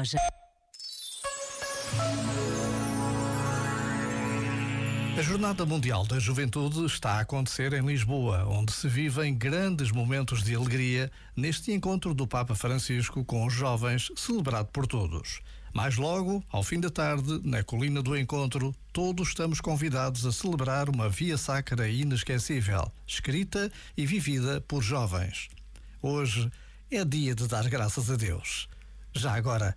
loja. A Jornada Mundial da Juventude está a acontecer em Lisboa, onde se vivem grandes momentos de alegria neste encontro do Papa Francisco com os jovens, celebrado por todos. Mais logo, ao fim da tarde, na Colina do Encontro, todos estamos convidados a celebrar uma via sacra inesquecível, escrita e vivida por jovens. Hoje é dia de dar graças a Deus. Já agora,